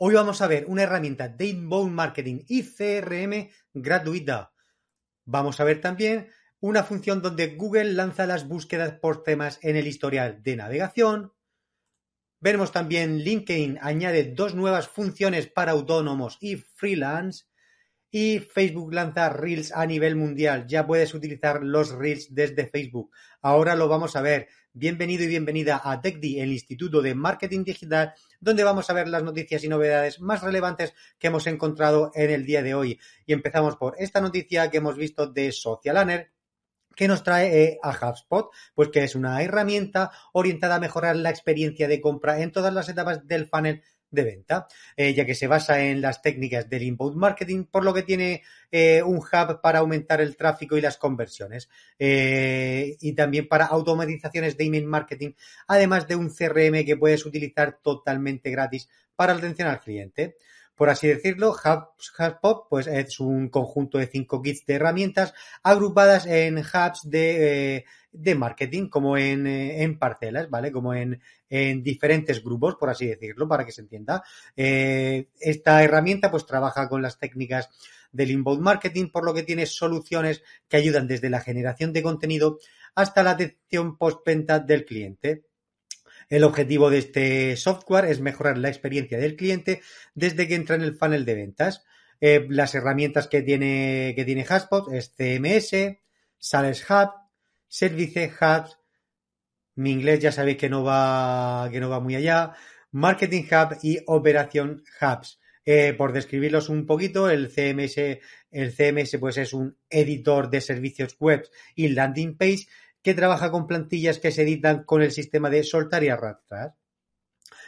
Hoy vamos a ver una herramienta de inbound marketing y CRM gratuita. Vamos a ver también una función donde Google lanza las búsquedas por temas en el historial de navegación. Veremos también LinkedIn añade dos nuevas funciones para autónomos y freelance. Y Facebook lanza Reels a nivel mundial. Ya puedes utilizar los Reels desde Facebook. Ahora lo vamos a ver. Bienvenido y bienvenida a TechDi, el Instituto de Marketing Digital, donde vamos a ver las noticias y novedades más relevantes que hemos encontrado en el día de hoy. Y empezamos por esta noticia que hemos visto de Socialaner, que nos trae eh, a HubSpot, pues que es una herramienta orientada a mejorar la experiencia de compra en todas las etapas del funnel de venta, eh, ya que se basa en las técnicas del inbound marketing, por lo que tiene eh, un hub para aumentar el tráfico y las conversiones, eh, y también para automatizaciones de email marketing, además de un CRM que puedes utilizar totalmente gratis para atención al cliente. Por así decirlo, HubSpot pues, es un conjunto de cinco kits de herramientas agrupadas en hubs de de marketing, como en, eh, en parcelas, ¿vale? Como en, en, diferentes grupos, por así decirlo, para que se entienda. Eh, esta herramienta pues trabaja con las técnicas del inbound marketing, por lo que tiene soluciones que ayudan desde la generación de contenido hasta la atención postventa del cliente. El objetivo de este software es mejorar la experiencia del cliente desde que entra en el funnel de ventas. Eh, las herramientas que tiene, que tiene HubSpot es CMS, Sales Hub, Service Hubs, mi inglés ya sabéis que no va, que no va muy allá, Marketing Hub y Operación Hubs. Eh, por describirlos un poquito, el CMS, el CMS pues es un editor de servicios web y landing page que trabaja con plantillas que se editan con el sistema de soltar y arrastrar.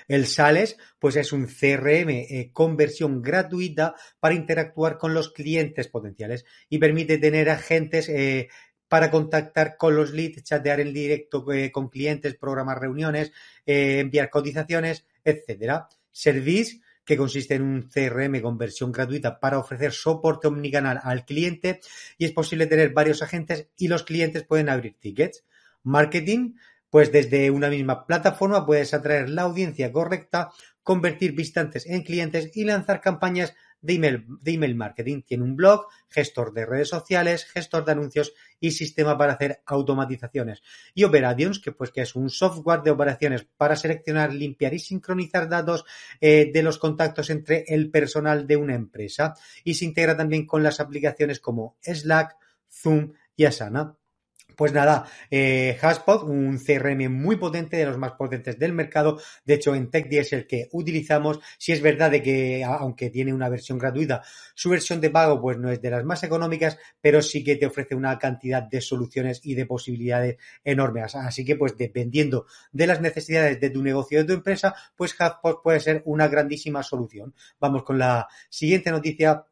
El Sales, pues es un CRM eh, con versión gratuita para interactuar con los clientes potenciales y permite tener agentes eh, para contactar con los leads, chatear en directo eh, con clientes, programar reuniones, eh, enviar cotizaciones, etcétera. Service, que consiste en un CRM con versión gratuita para ofrecer soporte omnicanal al cliente y es posible tener varios agentes y los clientes pueden abrir tickets. Marketing, pues desde una misma plataforma puedes atraer la audiencia correcta, convertir visitantes en clientes y lanzar campañas de email, de email marketing. Tiene un blog, gestor de redes sociales, gestor de anuncios y sistema para hacer automatizaciones. Y Operations, que pues que es un software de operaciones para seleccionar, limpiar y sincronizar datos eh, de los contactos entre el personal de una empresa. Y se integra también con las aplicaciones como Slack, Zoom y Asana. Pues nada, eh, un CRM muy potente, de los más potentes del mercado. De hecho, en TechD es el que utilizamos. Si es verdad de que, aunque tiene una versión gratuita, su versión de pago pues no es de las más económicas, pero sí que te ofrece una cantidad de soluciones y de posibilidades enormes. Así que, pues dependiendo de las necesidades de tu negocio, de tu empresa, pues HubSpot puede ser una grandísima solución. Vamos con la siguiente noticia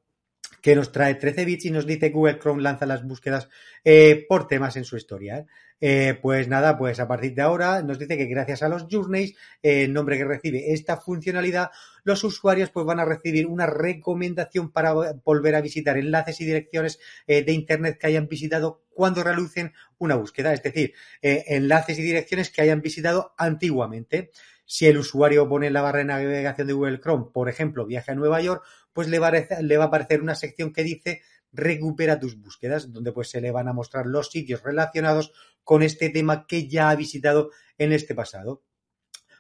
que nos trae 13 bits y nos dice Google Chrome lanza las búsquedas eh, por temas en su historia. ¿eh? Eh, pues nada, pues a partir de ahora nos dice que gracias a los journeys, el nombre que recibe esta funcionalidad, los usuarios pues van a recibir una recomendación para volver a visitar enlaces y direcciones de Internet que hayan visitado cuando realicen una búsqueda, es decir, enlaces y direcciones que hayan visitado antiguamente. Si el usuario pone la barra de navegación de Google Chrome, por ejemplo, viaje a Nueva York, pues le va, a, le va a aparecer una sección que dice recupera tus búsquedas, donde pues se le van a mostrar los sitios relacionados con este tema que ya ha visitado en este pasado.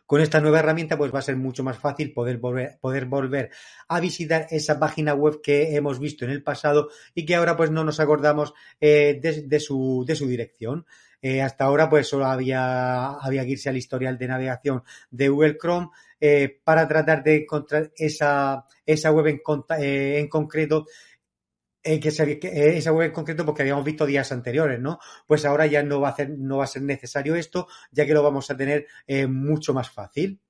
Con esta nueva herramienta pues va a ser mucho más fácil poder volver, poder volver a visitar esa página web que hemos visto en el pasado y que ahora pues no nos acordamos eh, de, su, de su dirección. Eh, hasta ahora, pues solo había, había que irse al historial de navegación de Google Chrome eh, para tratar de encontrar esa, esa web en, eh, en concreto que, esa web en concreto porque habíamos visto días anteriores, ¿no? Pues ahora ya no va a, hacer, no va a ser necesario esto, ya que lo vamos a tener mucho más fácil.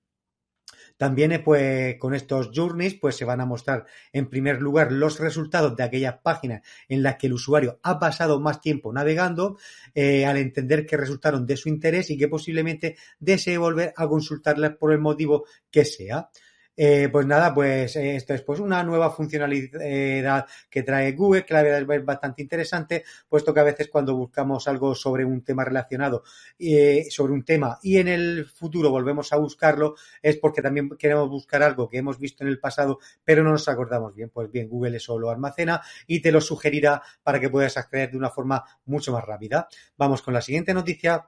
También, eh, pues, con estos journeys, pues se van a mostrar en primer lugar los resultados de aquellas páginas en las que el usuario ha pasado más tiempo navegando, eh, al entender que resultaron de su interés y que posiblemente desee volver a consultarlas por el motivo que sea. Eh, pues nada, pues eh, esto es pues una nueva funcionalidad que trae Google, que la verdad es bastante interesante, puesto que a veces cuando buscamos algo sobre un tema relacionado, eh, sobre un tema y en el futuro volvemos a buscarlo, es porque también queremos buscar algo que hemos visto en el pasado, pero no nos acordamos bien. Pues bien, Google eso lo almacena y te lo sugerirá para que puedas acceder de una forma mucho más rápida. Vamos con la siguiente noticia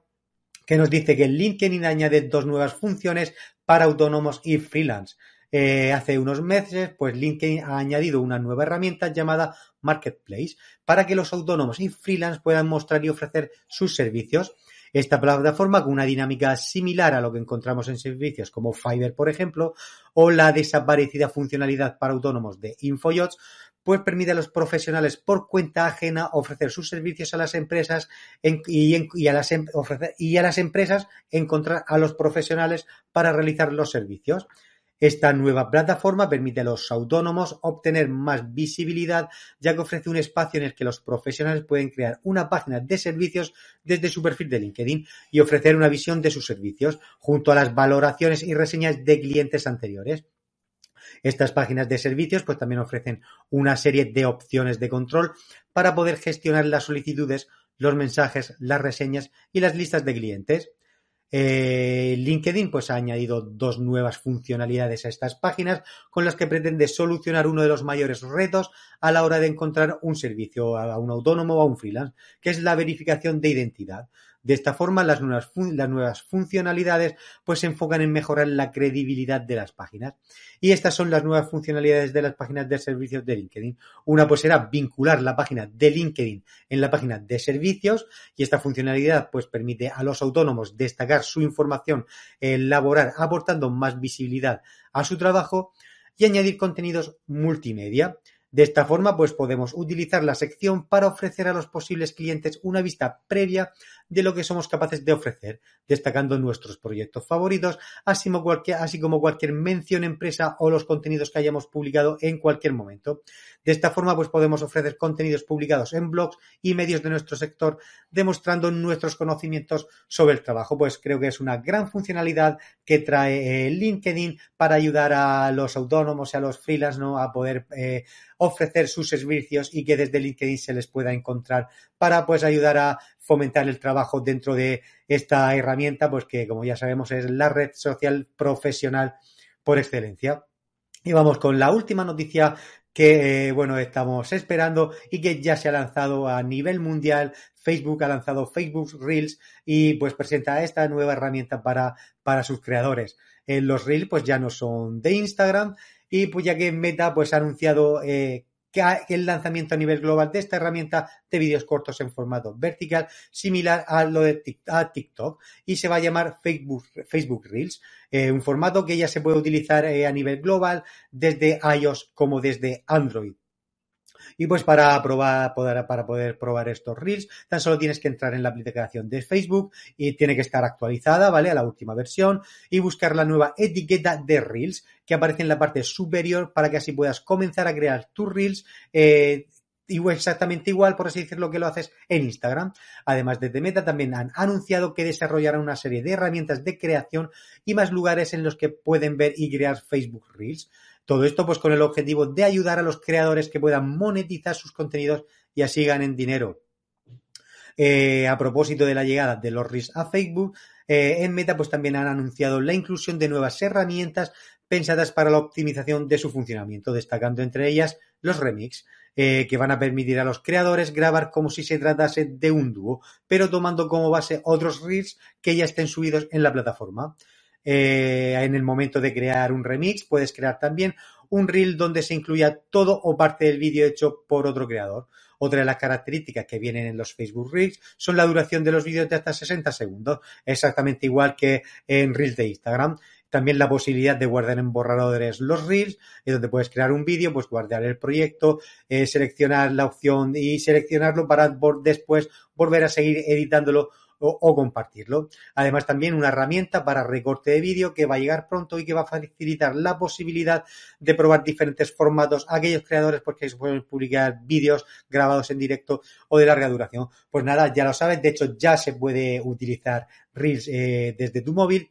que nos dice que LinkedIn añade dos nuevas funciones para autónomos y freelance. Eh, hace unos meses, pues LinkedIn ha añadido una nueva herramienta llamada Marketplace para que los autónomos y freelance puedan mostrar y ofrecer sus servicios. Esta plataforma, con una dinámica similar a lo que encontramos en servicios como Fiverr, por ejemplo, o la desaparecida funcionalidad para autónomos de InfoYots, pues permite a los profesionales por cuenta ajena ofrecer sus servicios a las empresas y, a las, em, y a las empresas encontrar a los profesionales para realizar los servicios. Esta nueva plataforma permite a los autónomos obtener más visibilidad, ya que ofrece un espacio en el que los profesionales pueden crear una página de servicios desde su perfil de LinkedIn y ofrecer una visión de sus servicios, junto a las valoraciones y reseñas de clientes anteriores. Estas páginas de servicios pues también ofrecen una serie de opciones de control para poder gestionar las solicitudes, los mensajes, las reseñas y las listas de clientes. Eh, LinkedIn pues ha añadido dos nuevas funcionalidades a estas páginas con las que pretende solucionar uno de los mayores retos a la hora de encontrar un servicio a un autónomo o a un freelance, que es la verificación de identidad. De esta forma, las nuevas, funcionalidades pues se enfocan en mejorar la credibilidad de las páginas. Y estas son las nuevas funcionalidades de las páginas de servicios de LinkedIn. Una pues será vincular la página de LinkedIn en la página de servicios y esta funcionalidad pues permite a los autónomos destacar su información, elaborar aportando más visibilidad a su trabajo y añadir contenidos multimedia. De esta forma, pues podemos utilizar la sección para ofrecer a los posibles clientes una vista previa de lo que somos capaces de ofrecer, destacando nuestros proyectos favoritos, así como cualquier, mención empresa o los contenidos que hayamos publicado en cualquier momento. De esta forma, pues podemos ofrecer contenidos publicados en blogs y medios de nuestro sector, demostrando nuestros conocimientos sobre el trabajo. Pues creo que es una gran funcionalidad que trae eh, LinkedIn para ayudar a los autónomos y a los freelance ¿no? a poder eh, ofrecer sus servicios y que desde LinkedIn se les pueda encontrar para pues ayudar a fomentar el trabajo dentro de esta herramienta, pues que como ya sabemos es la red social profesional por excelencia. Y vamos con la última noticia que eh, bueno estamos esperando y que ya se ha lanzado a nivel mundial. Facebook ha lanzado Facebook Reels y pues presenta esta nueva herramienta para, para sus creadores. Eh, los Reels pues ya no son de Instagram y pues ya que Meta pues ha anunciado eh, el lanzamiento a nivel global de esta herramienta de vídeos cortos en formato vertical, similar a lo de TikTok, y se va a llamar Facebook, Facebook Reels, eh, un formato que ya se puede utilizar eh, a nivel global desde iOS como desde Android. Y pues para probar, poder, para poder probar estos Reels, tan solo tienes que entrar en la aplicación de Facebook y tiene que estar actualizada, ¿vale? A la última versión y buscar la nueva etiqueta de Reels que aparece en la parte superior para que así puedas comenzar a crear tus Reels eh, exactamente igual, por así decirlo, que lo haces en Instagram. Además, desde Meta también han anunciado que desarrollarán una serie de herramientas de creación y más lugares en los que pueden ver y crear Facebook Reels. Todo esto pues con el objetivo de ayudar a los creadores que puedan monetizar sus contenidos y así ganen dinero. Eh, a propósito de la llegada de los RIS a Facebook, eh, en Meta pues también han anunciado la inclusión de nuevas herramientas pensadas para la optimización de su funcionamiento, destacando entre ellas los remix, eh, que van a permitir a los creadores grabar como si se tratase de un dúo, pero tomando como base otros reels que ya estén subidos en la plataforma. Eh, en el momento de crear un remix, puedes crear también un reel donde se incluya todo o parte del vídeo hecho por otro creador. Otra de las características que vienen en los Facebook Reels son la duración de los vídeos de hasta 60 segundos, exactamente igual que en Reels de Instagram. También la posibilidad de guardar en borradores los Reels, en donde puedes crear un vídeo, pues guardar el proyecto, eh, seleccionar la opción y seleccionarlo para después volver a seguir editándolo o, compartirlo. Además, también una herramienta para recorte de vídeo que va a llegar pronto y que va a facilitar la posibilidad de probar diferentes formatos a aquellos creadores porque se pueden publicar vídeos grabados en directo o de larga duración. Pues nada, ya lo sabes, de hecho ya se puede utilizar Reels eh, desde tu móvil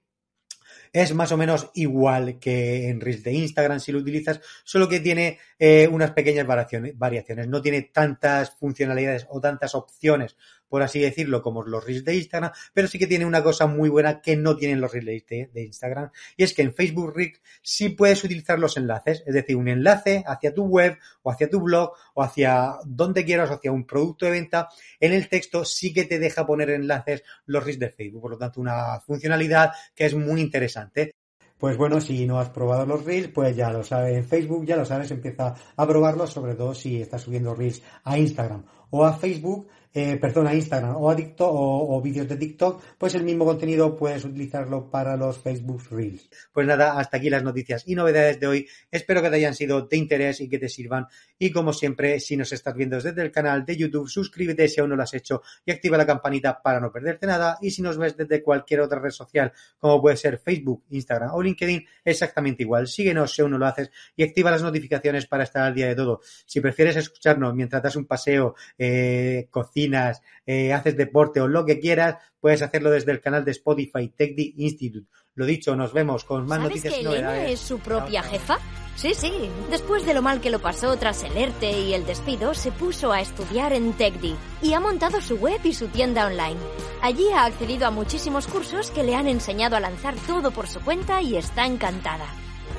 es más o menos igual que en Reels de Instagram si lo utilizas, solo que tiene eh, unas pequeñas variaciones, no tiene tantas funcionalidades o tantas opciones por así decirlo, como los reels de Instagram, pero sí que tiene una cosa muy buena que no tienen los reels de, Instagram, y es que en Facebook Reels sí puedes utilizar los enlaces, es decir, un enlace hacia tu web o hacia tu blog o hacia donde quieras, o hacia un producto de venta, en el texto sí que te deja poner enlaces los reels de Facebook, por lo tanto una funcionalidad que es muy interesante. Pues bueno, si no has probado los Reels, pues ya lo sabes en Facebook, ya lo sabes, empieza a probarlos, sobre todo si estás subiendo Reels a Instagram o a Facebook eh, perdona, Instagram o a o, vídeos de TikTok, pues el mismo contenido puedes utilizarlo para los Facebook Reels. Pues nada, hasta aquí las noticias y novedades de hoy. Espero que te hayan sido de interés y que te sirvan. Y como siempre, si nos estás viendo desde el canal de YouTube, suscríbete si aún no lo has hecho y activa la campanita para no perderte nada. Y si nos ves desde cualquier otra red social, como puede ser Facebook, Instagram o LinkedIn, exactamente igual. Síguenos si aún no lo haces y activa las notificaciones para estar al día de todo. Si prefieres escucharnos mientras das un paseo, eh, eh, haces deporte o lo que quieras, puedes hacerlo desde el canal de Spotify TechD Institute. Lo dicho, nos vemos con más noticias que Elena es su propia jefa? Sí, sí. Después de lo mal que lo pasó tras el ERTE y el despido, se puso a estudiar en TechD y ha montado su web y su tienda online. Allí ha accedido a muchísimos cursos que le han enseñado a lanzar todo por su cuenta y está encantada.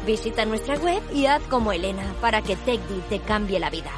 Visita nuestra web y haz como Elena para que TechD te cambie la vida.